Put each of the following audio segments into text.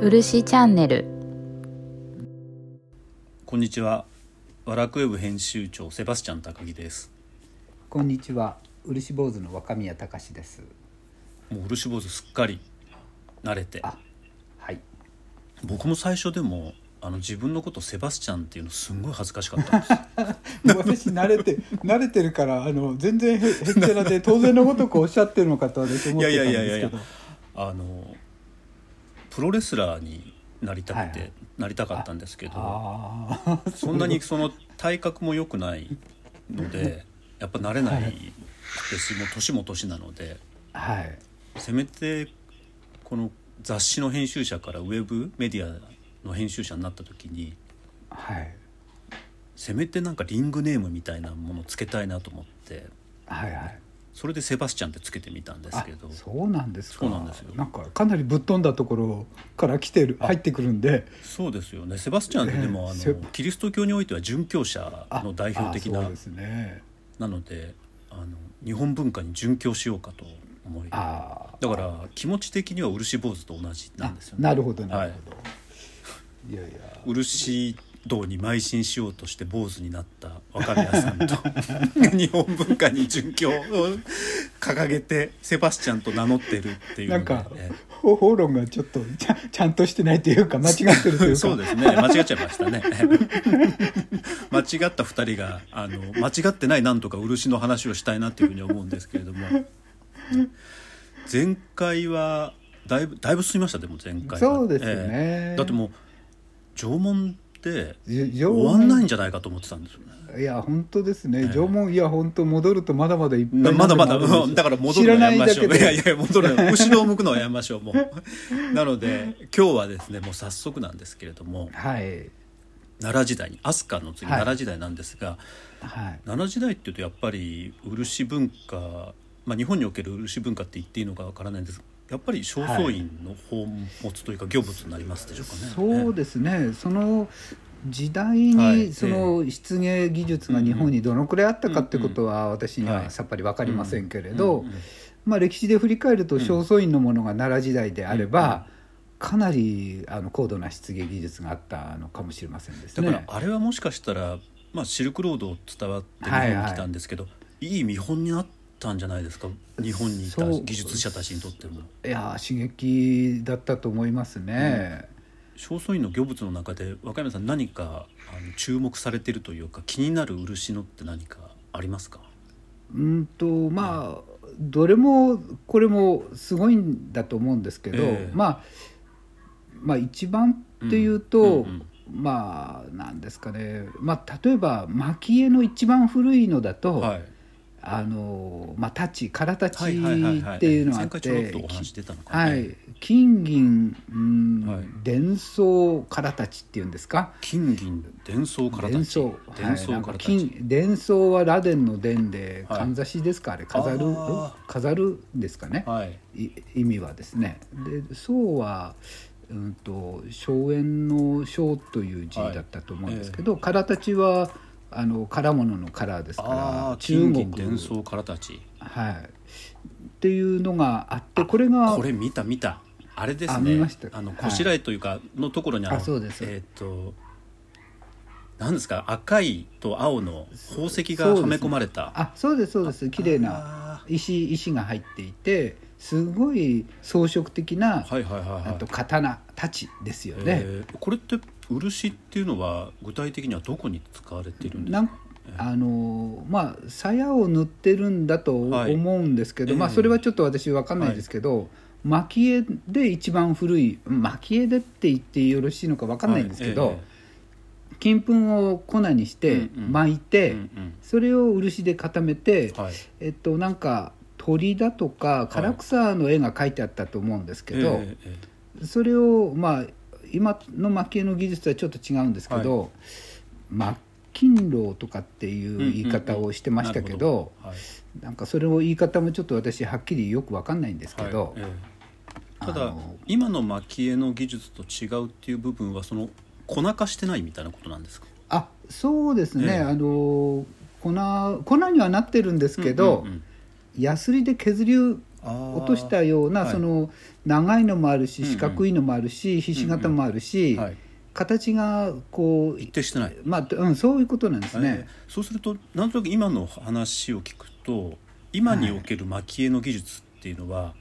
漆チャンネル。こんにちは。ワラクウェブ編集長セバスチャン高木です。こんにちは。漆坊主の若宮隆です。もう漆坊主すっかり慣れて、あはい。僕も最初でもあの自分のことセバスチャンっていうのすんごい恥ずかしかったんです。私慣れて慣れてるからあの全然へへっちゃらで当然のごとくおっしゃってるのかと私思ってたんいやいやいやいやいや。ですけどあのプロレスラーになりたくて、はいはい。なりたかったんですけど、そんなにその体格も良くないので、やっぱ慣れないですし、もう年も年なので、はい。せめてこの雑誌の編集者からウェブメディアの編集者になった時にはい。せめてなんかリングネームみたいなものをつけたいなと思ってはいはいそれでセバスチャンってつけてみたんですあけど。そうなんですか。そうなんですよ。なんかかなりぶっ飛んだところから来てる入ってくるんで。そうですよね。セバスチャンってでも、あのキリスト教においては殉教者の代表的な。ですね。なのであの日本文化に殉教しようかと思い。だあから気持ち的には漆坊主と同じあなんですよね。なるほどなるほど、い、やいや。漆道に邁進しようとして坊主になった若宮さんと 日本文化に殉教を掲げてセバスチャンと名乗ってるっていうのなんか方法論がちょっとちゃちゃんとしてないというか間違ってるというか。そうですね。間違っちゃいましたね。間違った2人があの間違ってないなんとか漆の話をしたいなっていうふうに思うんですけれども。前回はだいぶだいぶ進みましたでも前回は。そうですね。ええ。だってもう縄文って終わんないんじゃないかと思ってたんですよね。いや本当ですね、ええ。縄文いや本当戻るとまだまだいっぱいまだまだ、だから戻るのやめましょう。いやいや、戻る。の。後ろを向くのはやめましょう、もう。なので、今日はですね、もう早速なんですけれども、はい。奈良時代に、飛鳥の次、はい。奈良時代なんですが、はい。奈良時代っていうとやっぱり漆文化、まあ、日本における漆文化って言っていいのかわからないんですがやっぱり正倉院の宝物というか業物になりますでしょうかね。そうですね。その時代はい。にその漆芸技術が日本にどのくらいあったかってことは私にはさっぱり分かりませんけれどまあ歴史で振り返ると正倉院のものが奈良時代であればかなりあの高度な漆芸技術があったのかもしれませんですだからね。あれはもしかしたら、まあ、シルクロードを伝わって日本に来たんですけど、いい見本になったんじゃないですか？日本にいた技術者たちにとっても。いや刺激だったと思いますね。正倉院の業物の中で若山さん何かあの注目されてるというか気になる漆のって何かありますか？うんとまあどれもこれもすごいんだと思うんですけど、ええ。まあまあ一番っていうと、うんうんうん。まあなんですかね、まあ、例えば蒔絵の一番古いのだと、はいあのまあ太刀唐太はいはいはいはい。刀っていうのがあって金銀、うんはい。伝送唐太刀っていうんですか？金銀伝送から伝送たち伝送はい、金伝送は螺鈿の伝ではい。かんざしですか、あれ飾る飾るですかね、はい。い意味はですね。で宋はうんと荘園の荘という字だったと思うんですけど、唐太刀はあの唐物の唐ですかあらあ金銀国伝送からたち。はい。っていうのがあってこれがこれ見た見た。あれですあねあのはいこしらえというかのところにあのあそうですえっ、と何ですか？赤いと青の宝石がはめ込まれた。あそうですそうです。綺麗なあ石石が入っていてすごい装飾的な、ーはいはいはいはい。あと刀太刀ですよね。えーこれって漆っていうのは具体的にはどこに使われているんですか？あのまあ鞘を塗ってるんだとはい思うんですけど、まあええそれはちょっと私分かんないですけど、蒔絵で一番古い蒔絵でって言ってよろしいのか分かんないんですけど、はい。え金粉を粉にして巻いて、えうんうん。それを漆で固めて、はい。えっとなんか鳥だとか唐草の絵が描いてあったと思うんですけど、それをまあ今の蒔絵の技術とはちょっと違うんですけど、蒔金楼とかっていう言い方をしてましたけど,、なるほど。はい。なんかそれを言い方もちょっと私はっきりよく分かんないんですけど、はい。ええ。ただ今の蒔絵の技術と違うっていう部分はその粉化してないみたいなことなんですか？あそうですね、ええ。あの粉粉にはなってるんですけど、うんうんうん。ヤスリで削り落としたような、はい。その長いのもあるしうんうん。四角いのもあるし、ひし形もあるし、はい、形がこう一定してない、まあ、うん、そういうことなんですね。えーそうするとなんとなく今の話を聞くと今における蒔絵の技術っていうのは、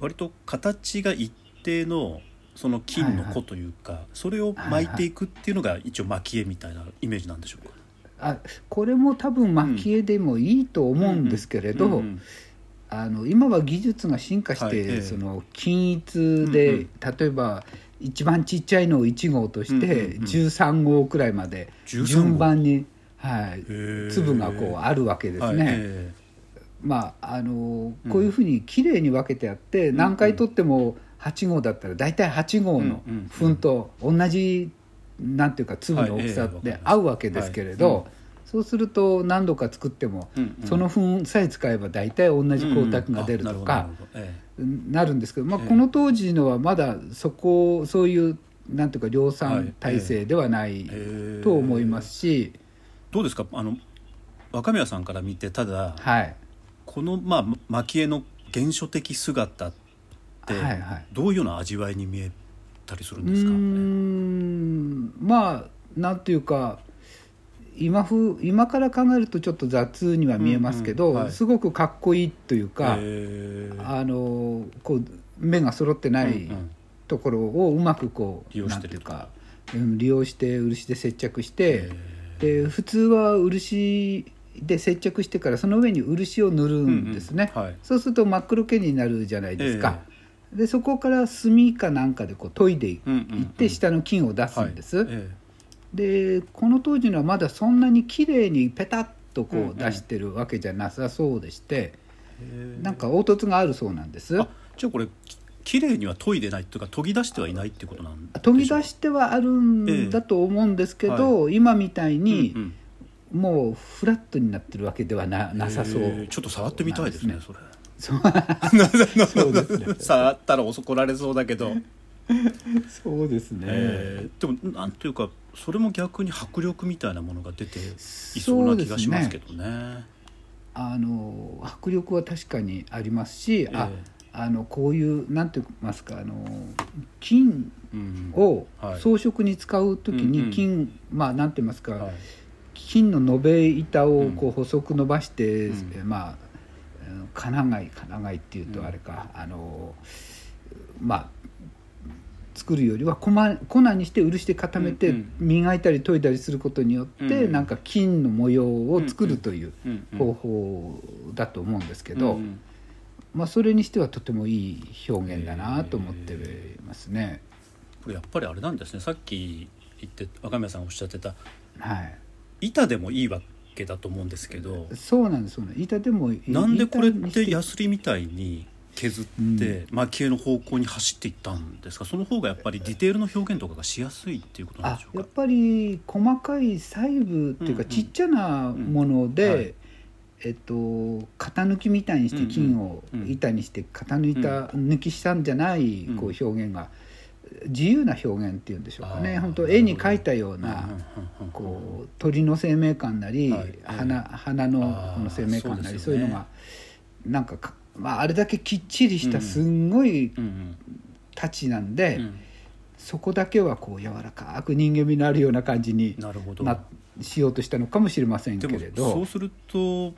割と形が一定のその金の粉というか、それを巻いていくっていうのが一応蒔絵みたいなイメージなんでしょうか？あこれも多分蒔絵でもいいと思うんですけれど、うんうんあの今は技術が進化して、はいええ。その均一で、うん例えば一番ちっちゃいのを1号として、うんうんうん。13号くらいまで13号。順番に、はい、粒がこうあるわけですはいね。え。まああのうん。こういうふうにきれいに分けてあって、ん何回取っても8号だったら大体8号のうんうん粉と同じなんていうか粒の大きさで合うわけですけれど、はい。うんそうすると何度か作っても、うんうん。その粉さえ使えば大体同じ光沢が出るとかなるんですけど、まあ、ええ。この当時のはまだそこそういうなんていうか量産体制ではないと思いますし、どうですか？あの若宮さんから見てただはい、このまあ蒔絵の原初的姿ってはいはい。どういうような味わいに見えたりするんですか、ん。まあなんていうか今風今から考えるとちょっと雑には見えますけど、うんうんはい。すごくかっこいいというか、あのこう目が揃ってないうんうん。ところをうまくこう利用してる。なんていうか、うん、利用して漆で接着してへで普通は漆で接着してからその上に漆を塗るんですね、うんうん。はい。そうすると真っ黒けになるじゃないですか、でそこから墨かなんかでこう研いでいうんうんうん。って下の金を出すんです、はい。えでこの当時のはまだそんなに綺麗にペタッとこうんうん。う出してるわけじゃなさそうでして、えなんか凹凸があるそうなんです。あじゃあこれき綺麗には研いでないっていうか研ぎ出してはいないっていうことなん研ぎ出してはあるんだと思うんですけど、今みたいにうんうん。もうフラットになってるわけではななさそう、ちょっと触ってみたいですねそれ。そう。そうですね。触ったら怒られそうだけど、そうですね、えー。でもなんというかそれも逆に迫力みたいなものが出ていそうな気がしますけどね。あの迫力は確かにありますし、あえ。あのこういうなんて言いますかあの金うん。をはい。装飾に使う時うんうん。に金、まあなんて言いますか、はい。金の延べ板をこうう細く伸ばして、うん。えまあうん金貝金貝っていうとあれか、あのまあ作るよりは粉粉にして漆で固めてうん磨いたり研いだりすることによって、うんなんか金の模様を作るという方法だと思うんですけど、うんまあ、それにしてはとてもいい表現だなと思ってますね。これやっぱりあれなんですね。さっき言って若宮さんおっしゃってたはい。板でもいいわけだと思うんですけどそうなんですそうなんです。板でもいい。なんでこれってヤスリみたいに削って蒔絵の方向に走っていったんですか？その方がやっぱりディテールの表現とかがしやすいっていうことなんあでしょうか？やっぱり細かい細部っていうかうんうん。ちっちゃなもので、うんはい。えっと、型抜きみたいにして金をうんうん板にして型抜いた、抜きしたんじゃないうん。こう表現が自由な表現っていうんでしょうかね。本当絵に描いたようなうんうんうんうんこう鳥の生命感なり、はい。花花のこの生命感なりそういうのがなんかか、まあ、あれだけきっちりしうん。たすんごいうんタチなんで、うん。うんそこだけはこう柔らかく人間味のあるような感じになるほど。なしようとしたのかもしれませんけれど。そうすると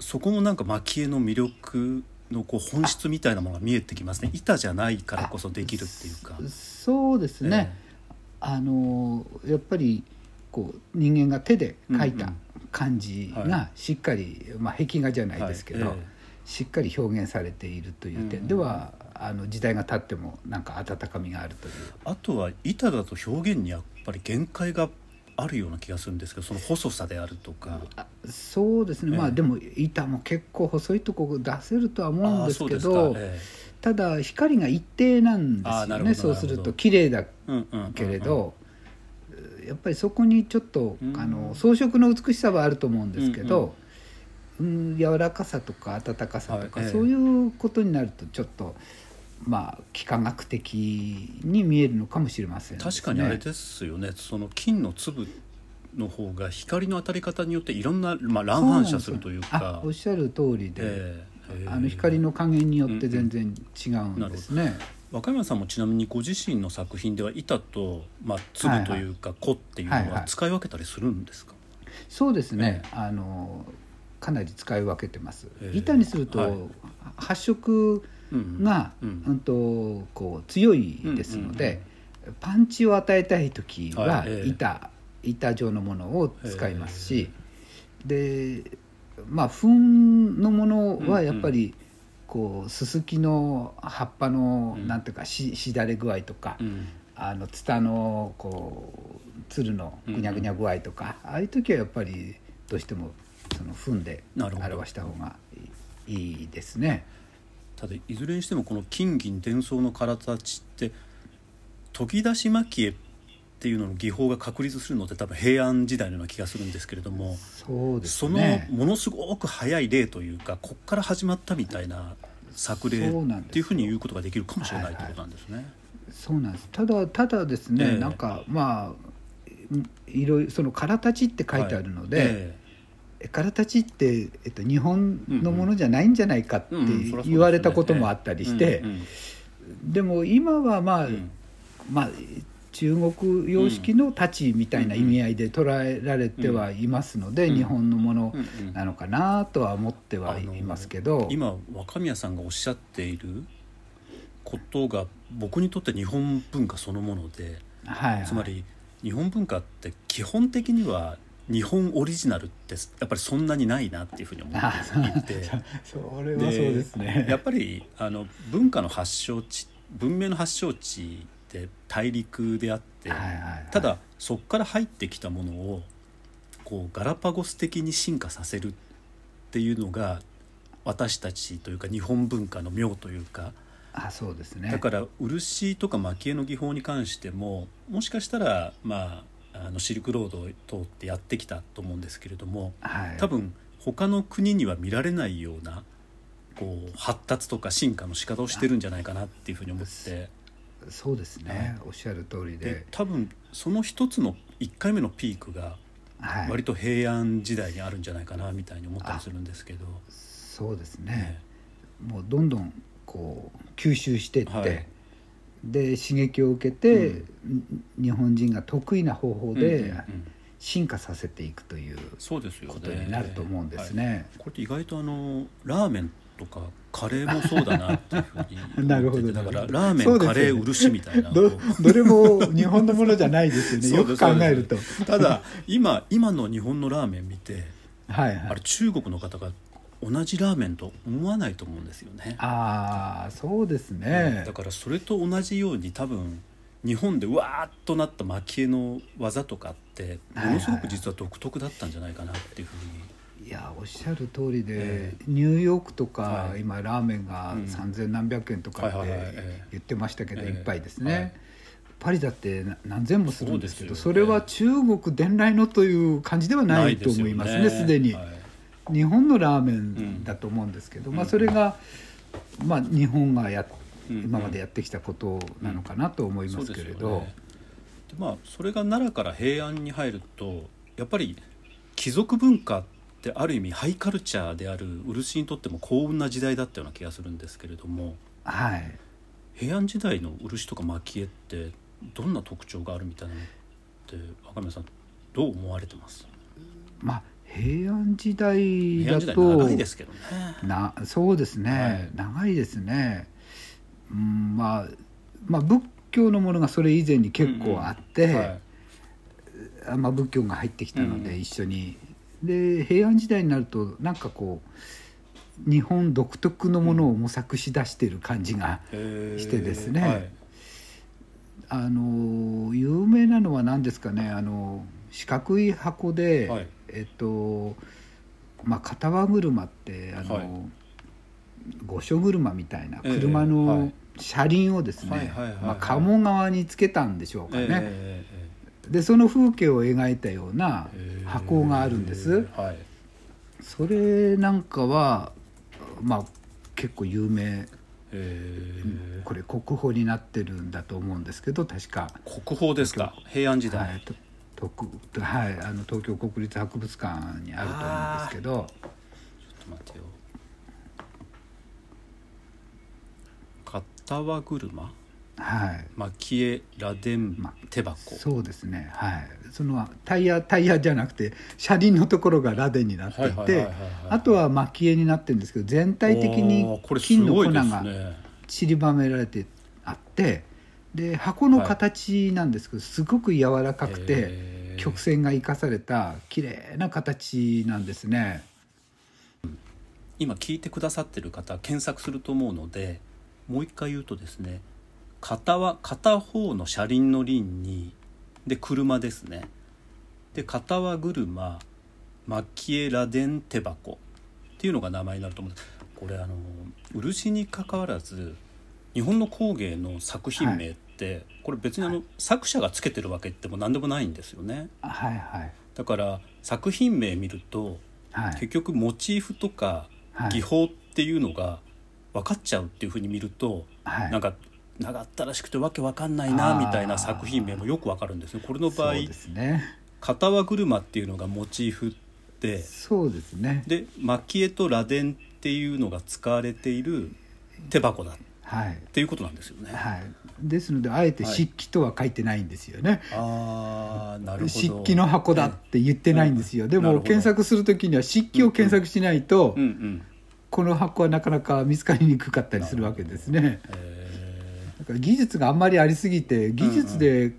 そこもなんか蒔絵の魅力のこう本質みたいなものが見えてきますね。板じゃないからこそできるっていうか。そうですね、あのやっぱりこう人間が手で描いたうんうん感じはがしっかり、まあ、壁画じゃないですけど、はいえしっかり表現されているという点では、あの時代が経ってもなんか温かみがあるという。あとは板だと表現にやっぱり限界があるような気がするんですけどその細さであるとか。あそうですね、ええ。まあでも板も結構細いとこ出せるとは思うんですけどえただ光が一定なんですよね。そうすると綺麗だけれど、やっぱりそこにちょっと、うん。あの装飾の美しさはあると思うんですけど、うん柔らかさとか温かさとか、はいええ。そういうことになるとちょっとまあ幾何学的に見えるのかもしれませんね、確かにあれですよね。その金の粒の方が光の当たり方によっていろんな、まあ、乱反射するというあかおっしゃる通りで、ええあの光の加減によって全然違うんですね。若山さんもちなみにご自身の作品では板と、まあ、粒というか粉っていうのはいははい。使い分けたりするんですか、そうですね、あのかなり使い分けてます。板にすると、はい。発色うんが、ううんんとこう強いですので、パンチを与えたい時は板、板状のものを使いますし、でまあ粉のものはやっぱり、こうススキの葉っぱの、うん。なんていうかししだれ具合とか、うん。あのツタのこうつるのぐにゃぐにゃ具合とか、ああいう時はやっぱりどうしてもその踏んで表した方がいいいいですね。ただいずれにしてもこの金銀伝送の形って研ぎ出し蒔絵っていうのの技法が確立するのって多分平安時代のような気がするんですけれどもそうですそのね。ものすごく早い例というかこっから始まったみたいな作例っていうふうに言うことができるかもしれないということなんですね。そうなんです。ただただですね、ええなんかまあいろいろその空立ちって書いてあるので、え空立ちってえっと日本のものじゃないんじゃないかって言われたこともあったりして、でも今はまあ、うんまあ中国様式の太刀みたいな意味合いで捉えられてはいますので、うん。日本のものなのかなとは思ってはいますけど、今若宮さんがおっしゃっていることが僕にとって日本文化そのものではいはい。つまり日本文化って基本的には日本オリジナルってやっぱりそんなにないなっていうふうに思あっていてそれはそうですね。やっぱりあの文化の発祥地文明の発祥地って大陸であって、はいはいはいただそこから入ってきたものをこうガラパゴス的に進化させるっていうのが私たちというか日本文化の妙というかあそうですね。だから漆とか蒔絵の技法に関してももしかしたらまああのシルクロードを通ってやってきたと思うんですけれどもはい、多分他の国には見られないようなこう発達とか進化の仕方をしてるんじゃないかなっていうふうに思って。そうですね、おっしゃる通りで。で、多分その一つの1回目のピークがはい、割と平安時代にあるんじゃないかなみたいに思ったりするんですけど、そうですね、もうどんどんこう吸収していって、はいで刺激を受けて、日本人が得意な方法うんで進化させていくというそうですよね。ことになると思うんですね。これって意外とあのラーメンとかカレーもそうだなっていうふうに なるほど。だからラーメン、ねカレー漆みたいな。どこどれも日本のものじゃないですよね。よく考えると。うただ今今の日本のラーメン見てはいはい。あれ、中国の方が同じラーメンと思わないと思うんですよね。ああそうですね。だからそれと同じように多分日本でわーっとなった蒔絵の技とかってものすごく実は独特だったんじゃないかなっていうふうに、いやおっしゃる通りで、えニューヨークとか、はい。今ラーメンがうん。三千何百円とかって言ってましたけど、ええ。一杯ですね、はい。パリだってな何千もするんですけどそそうですよれは中国伝来のという感じではないと思いますね。すでに、はい日本のラーメンだと思うんですけど、うん。まあ、それが、まあ、日本がやうん今までやってきたことなのかなと思いますけれど、ね。でまあそれが奈良から平安に入るとやっぱり貴族文化ってある意味ハイカルチャーである漆にとっても幸運な時代だったような気がするんですけれどもはい。平安時代の漆とか蒔絵ってどんな特徴があるみたいなのって若宮さんどう思われてます？まあ平安時代だと長いですけどね。なそうですね、はい。長いですね、うんまあ、まあ仏教のものがそれ以前に結構あって、はい。あまあ、仏教が入ってきたのでうん。一緒に、で平安時代になるとなんかこう日本独特のものを模索しだしてる感じが、してですね。はい。あの有名なのは何ですかね。あの四角い箱で、はい。えっとまあ片輪車ってあの、はい。御所車みたいなええ車はのい。車輪をですね、鴨川につけたんでしょうかね、えでその風景を描いたような箱があるんです。はい。それなんかはまあ結構有名。え。ーこれ国宝になってるんだと思うんですけど確か、国宝ですか？平安時代、はいはい、あの東京国立博物館にあると思うんですけど。ちょっと待ってよ。片輪車はい。蒔絵螺鈿ま手箱。そうですね。はい。そのタイヤタイヤじゃなくて車輪のところが螺鈿になっていてあとは蒔絵になってるんですけど全体的に金の粉がね散りばめられてあってで箱の形なんですけどすごく柔らかくて曲線が生かされた綺麗な形なんですね。今聞いてくださってる方検索すると思うのでもう一回言うとですね片は片方の車輪の輪にで車ですね。で片輪車蒔絵螺鈿手箱っていうのが名前になると思うんです。これあの漆にかかわらず日本の工芸の作品名って、これ別にあの、作者がつけてるわけでも何でもないんですよね。はいはい。だから作品名見るとはい。結局モチーフとかはい。技法っていうのが分かっちゃうっていうふうに見ると、はい。なんか長ったらしくてわけわかんないなみたいな作品名もよくわかるんですね。これの場合ね「片輪車」っていうのがモチーフでそうですね。で蒔絵と螺鈿っていうのが使われている手箱だ。っはい。ていうことなんですよね。はい。ですのであえて漆器とは書いてないんですよね、あーなるほど。漆器の箱だって言ってないんですよ、でも検索するときには漆器を検索しないと、うんうん。この箱はなかなか見つかりにくかったりするわけですね。えだから技術があんまりありすぎて技術で、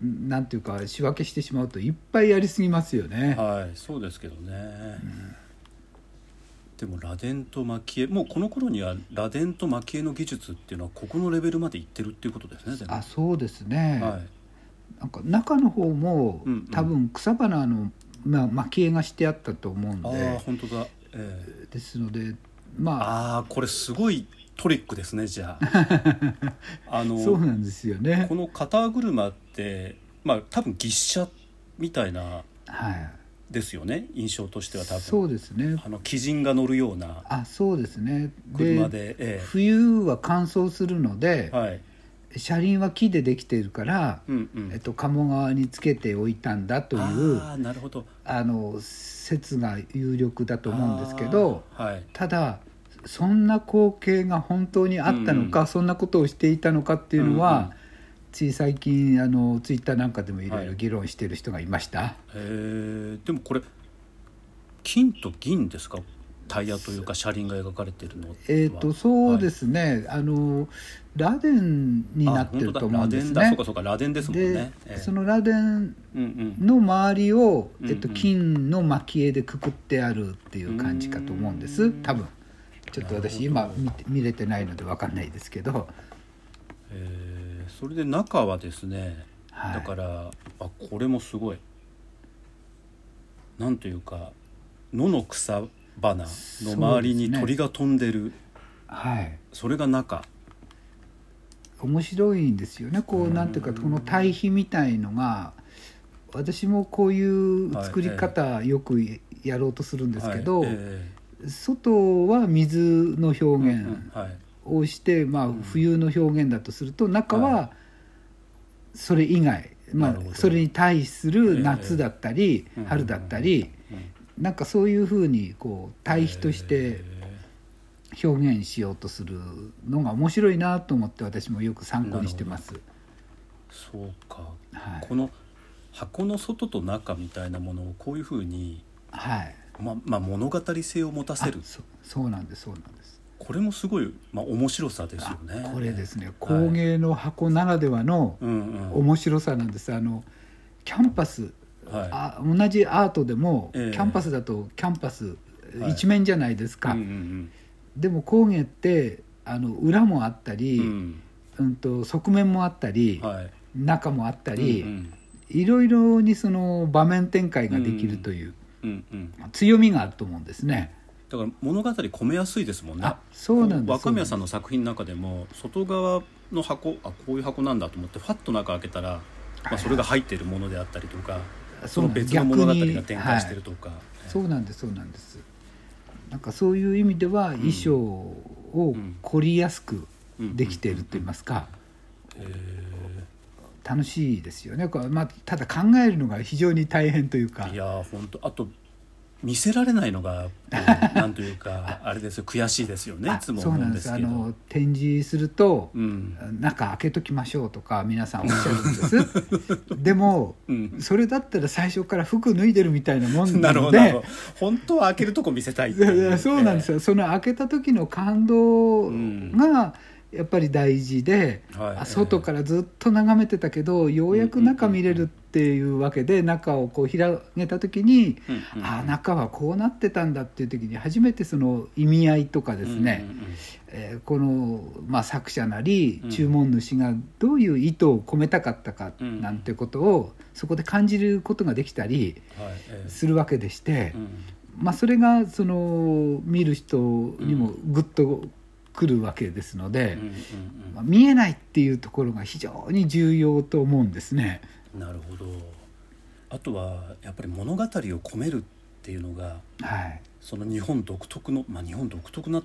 なんていうか仕分けしてしまうといっぱいありすぎますよね、ーはいそうですけどね、でも螺鈿と蒔絵もうこの頃には螺鈿と蒔絵の技術っていうのはここのレベルまでいってるっていうことですねあそうですね、はい。なんか中の方も、うんうん。多分草花の、まあ、蒔絵がしてあったと思うんああで本当だ、ええ。ですのでまあ。ああこれすごいトリックですねじゃあ。あのそうなんですよね。この片車ってまあ多分牛車みたいなはいですよね印象としては多分。そうですね。あの鬼人が乗るようなあそうですね。車でえ冬は乾燥するのでえ、はい。車輪は木でできているから、うんうん。えっと、鴨川につけておいたんだというああなるほど。あの説が有力だと思うんですけどはい。ただそんな光景が本当にあったのか、うん。そんなことをしていたのかっていうのは、うんうんつい最近あのツイッターなんかでもいろいはい。ろ議論している人がいました、へえでもこれ金と銀ですか？タイヤというか車輪が描かれているのは。えっ、とそうですね、あの螺鈿になってると思うんですね。螺鈿だ。そうかそうか。螺鈿ですもんで、ねええ。その螺鈿の周りを、えっと、金の蒔絵でくくってあるっていう感じかと思うんです。うん多分。ちょっと私今見て見れてないので分かんないですけど。えーそれで中はですね、はい。だからあこれもすごい。なんというか野の草花の周りに鳥が飛んでる。はい。それが中。面白いんですよね。こうなんていうかこの対比みたいのが私もこういう作り方よくやろうとするんですけど、はい。え外は水の表現うん。はいをして、まあ、冬の表現だとすると中はそれ以外、まあそれに対すええ。る夏だったり、うん。春だったり、うん。なんかそういうふうにこう対比としてえ表現しようとするのが面白いなと思って私もよく参考にしてます。ーそうか、はい。この箱の外と中みたいなものをこういうふうに、はい、ままあ、物語性を持たせる。あそそうなんですそうなんです。これもすごい、まあ、面白さですよね。あこれですね。はい。工芸の箱ならではの面白さなんです。あのキャンパス。はい。あ同じアートでも、ええ。キャンパスだとキャンパスはい。一面じゃないですか、うんうんでも工芸ってあの裏もあったり、ううんんと側面もあったり、はい。中もあったり、うんいろいろにその場面展開ができるという強みがあると思うんですね。だから物語込めやすいですもんね。あそうなんです若宮さんの作品の中でも外側の箱あこういう箱なんだと思ってファッと中開けたら、まあ、それが入っているものであったりとかその別の物語が展開してるとか、そうなんですそうなんです。なんかそういう意味では衣装を凝りやすくできていると言いますか、え楽しいですよね。これまあただ考えるのが非常に大変というか。ーい、やー本当あと見せられないのが なんというかあれですよ。悔しいですよね。いあつもそう思うんですけど。の展示すると、うん。中開けときましょうとか皆さんおっしゃるんです。でもうん。それだったら最初から服脱いでるみたいなもんななので 本当は開けるとこ見せたいそうなんですよ、その開けた時の感動うん。がやっぱり大事で、はい。あ外からずっと眺めてたけどようやく中見れるっていうわけで中をこう広げた時に、うんうんあ中はこうなってたんだっていう時に初めてその意味合いとかですね、うんうんうんえーこの、まあ、作者なりうん。注文主がどういう意図を込めたかったかうんなんてことをそこで感じることができたりはいええ。するわけでして。うん。まあ、それがその見る人にもグッとくるわけですので、まあ、見えないっていうところが非常に重要と思うんですね。うんなるほど。あとはやっぱり物語を込めるっていうのがはい、その日本独特のまあ日本独特な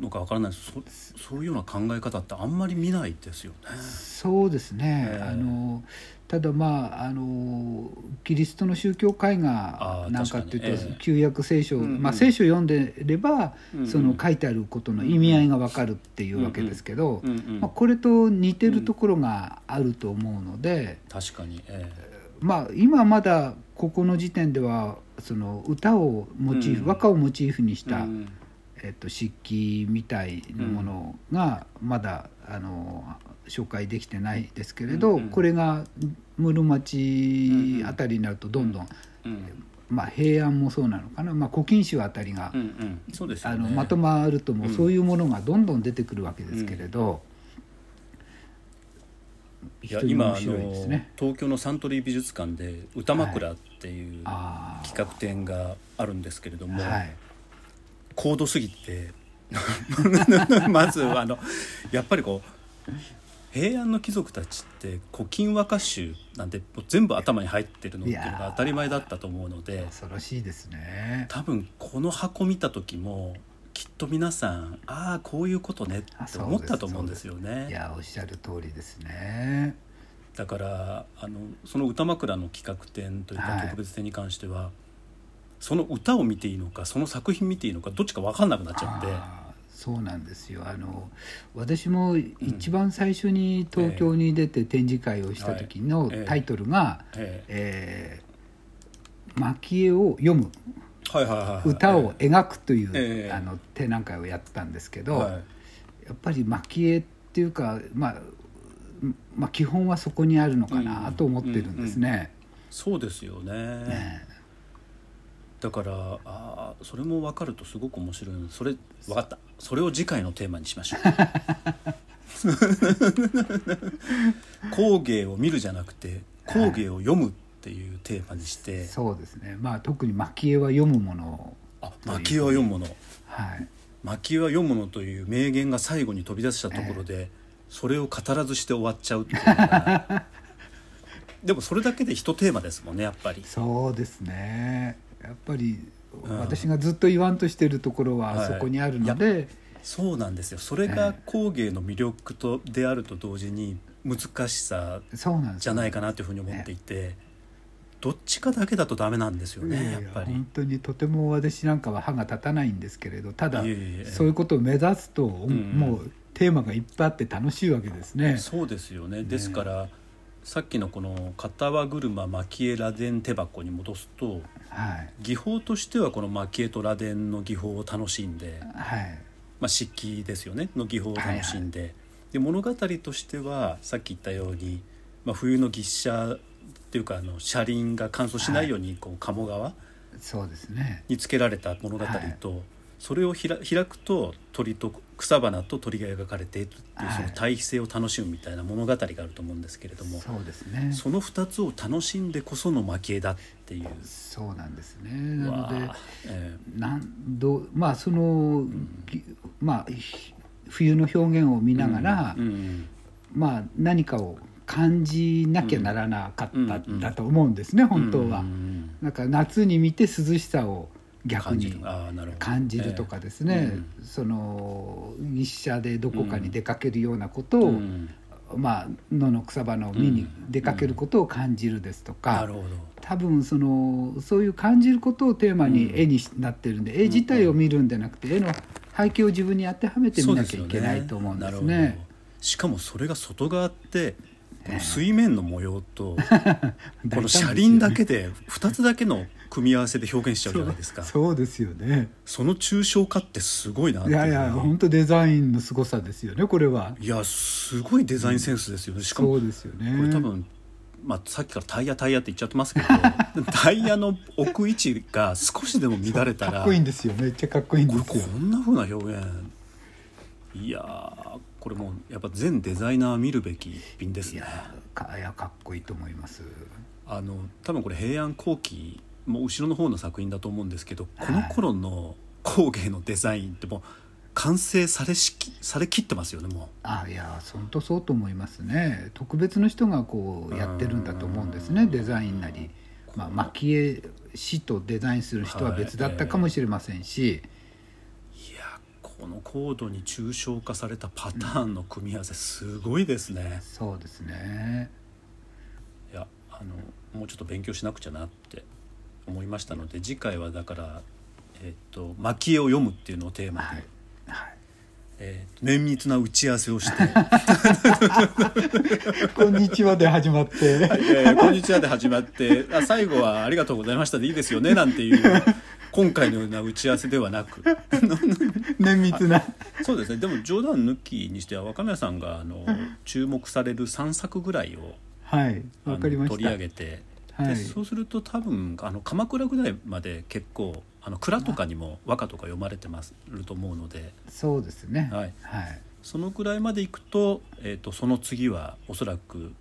のかわからないです。そそういうような考え方ってあんまり見ないですよね。そうですね、ええ。あのただまああのキリストの宗教絵あ画あなんかっていうと、ええ。旧約聖書、うんうん。まあ、聖書読んでれば、うんうん。その書いてあることの意味合いがわかるっていうわけですけど、うんうんまあ、これと似てるところがあると思うので。確かに、えまあ、今まだここの時点ではその歌をモチーフ、うん和歌をモチーフにした、うんえっと、漆器みたいなものがまだ、あの紹介できてないですけれど、うんうん。これが室町あたりになるとどんどん、うんまあ、平安もそうなのかな、まあ、古今集あたりが。あのまとまるともうん。うそういうものがどんどん出てくるわけですけれど、いや今。東京のサントリー美術館で「歌枕」っていうあ企画展があるんですけれども、はい高度すぎて まずあのやっぱりこう平安の貴族たちって「古今和歌集」なんて全部頭に入ってるのっていうのが当たり前だったと思うので恐ろしいですね。多分この箱見た時もきっと皆さんああこういうことねって思ったと思うんですよいね。やおっしゃる通りですね。だからあのその歌枕の企画展というかはい特別展に関しては、その歌を見ていいのかその作品見ていいのかどっちか分かんなくなっちゃって。そうなんですよ。あの私も一番最初に東京に出て展示会をした時のええ。タイトルがえ「え。ー蒔絵を読む。えはいはいはいはい。歌を描く」という、ええ。あの展覧会をやったんですけど、はい。やっぱり蒔絵っていうか、まあ、まあ基本はそこにあるのかなと思ってるんですね。そうですよね。ねだからあーそれも分かるとすごく面白いの。でそれ分かった。それを次回のテーマにしましょう。工芸を見るじゃなくて工芸を読むっていうテーマにして、そうですね、まあ、特に蒔絵は読むもの。あ蒔絵は読むもの。はい。蒔絵は読むものという名言が最後に飛び出したところで、それを語らずして終わっちゃうっていう。の がでもそれだけで一テーマですもんねやっぱり。そうですねやっぱりうん。私がずっと言わんとしてるところははい。そこにあるので、そうなんですよ。それが工芸の魅力とであると同時に難しさじゃないかなというふうに思っていて、どっちかだけだとダメなんですよねやっぱり。や本。当にとても私なんかは歯が立たないんですけれどただそういうことを目指すと、んもうテーマがいっぱいあって楽しいわけですね。そうですよね。ですからさっきのこの「片輪車蒔絵螺鈿手箱」に戻すとはい。技法としてはこの蒔絵と螺鈿の技法を楽しんで、はい。まあ、漆器ですよねの技法を楽しんで,、で物語としてはさっき言ったように、まあ、冬の牛車っていうかあの車輪が乾燥しないようにこう鴨川そうですね。につけられた物語と、それをひら開くと鳥と草花と鳥が描かれているっていうはい。その対比性を楽しむみたいな物語があると思うんですけれども、そうですね。その2つを楽しんでこその蒔絵だっていう。そうなんですね。なのでえなんどまあその、ぎまあひ冬の表現を見えながら、うんうんまあ何かを感じなきゃならなかったうんんだと思うんですね、本当は。うんうん。なんか夏に見て涼しさを逆に感じるとかですね、えその日射でどこかに出かけるようなことを、うん。まあ野の草花を見に出かけることを感じるですとか、なるほど。多分そのそういう感じることをテーマに絵になってるんで、絵自体を見るんじゃなくて絵の背景を自分に当てはめてみなきゃいけないと思うんですね。ど。しかもそれが外側って水面の模様と この車輪だけで2つだけの組み合わせで表現しちゃうじゃないですかそうですよね。その抽象化ってすごいなっていやいや本当デザインの凄さですよねこれは。いやすごいデザインセンスですよねしかもそうですよね。これ多分、まあ、さっきからタイヤタイヤって言っちゃってますけど タイヤの置く位置が少しでも乱れたらかっこいいんですよめっちゃかっこいいんですよ。こんな風な表現いやーこれもうやっぱ全デザイナー見るべき一品ですねいやかいやかっこいいと思います。あの多分これ平安後期もう後ろの方の作品だと思うんですけどこの頃の工芸のデザインってもう完成されしきされきってますよねもあいや本当そうと思いますね。特別の人がこうやってるんだと思うんですねデザインなり、まあ、蒔絵師とデザインする人は別だったかもしれませんし、ういやこの高度に抽象化されたパターンの組み合わせすごいですね。そうですね。いやあのもうちょっと勉強しなくちゃなって思いましたので次回はだからえっ、と蒔絵を読むっていうのをテーマに、はい、はい、えー綿密な打ち合わせをして。こんにちはで始まって。えーこんにちは」で始まってあ最後は「ありがとうございました」でいいですよねなんていう今回のような打ち合わせではなく。綿密な。そうですね。でも冗談抜きにしては若宮さんがあの注目される3作ぐらいをはい。あのわかりました。取り上げて、はい。でそうすると多分あの鎌倉ぐらいまで結構あの蔵とかにも和歌とか読まれてますると思うので。そうですね。はい。はい、そのぐらいまでいくと,、えー、とその次はおそらく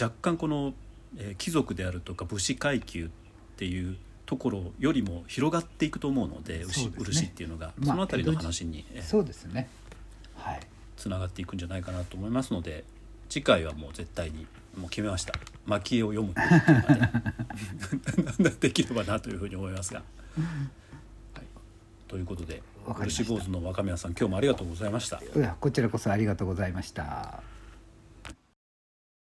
若干この、えー貴族であるとか武士階級っていうところよりも広がっていくと思うのでそうですね。漆っていうのが、まあその辺りの話にえー。そうですね。はい。つながっていくんじゃないかなと思いますので次回はもう絶対にもう決めました。蒔絵を読むっていうテーマで。できればなというふうに思いますが。はい、ということで漆坊主の若宮さん今日もありがとうございました。こちらこそありがとうございました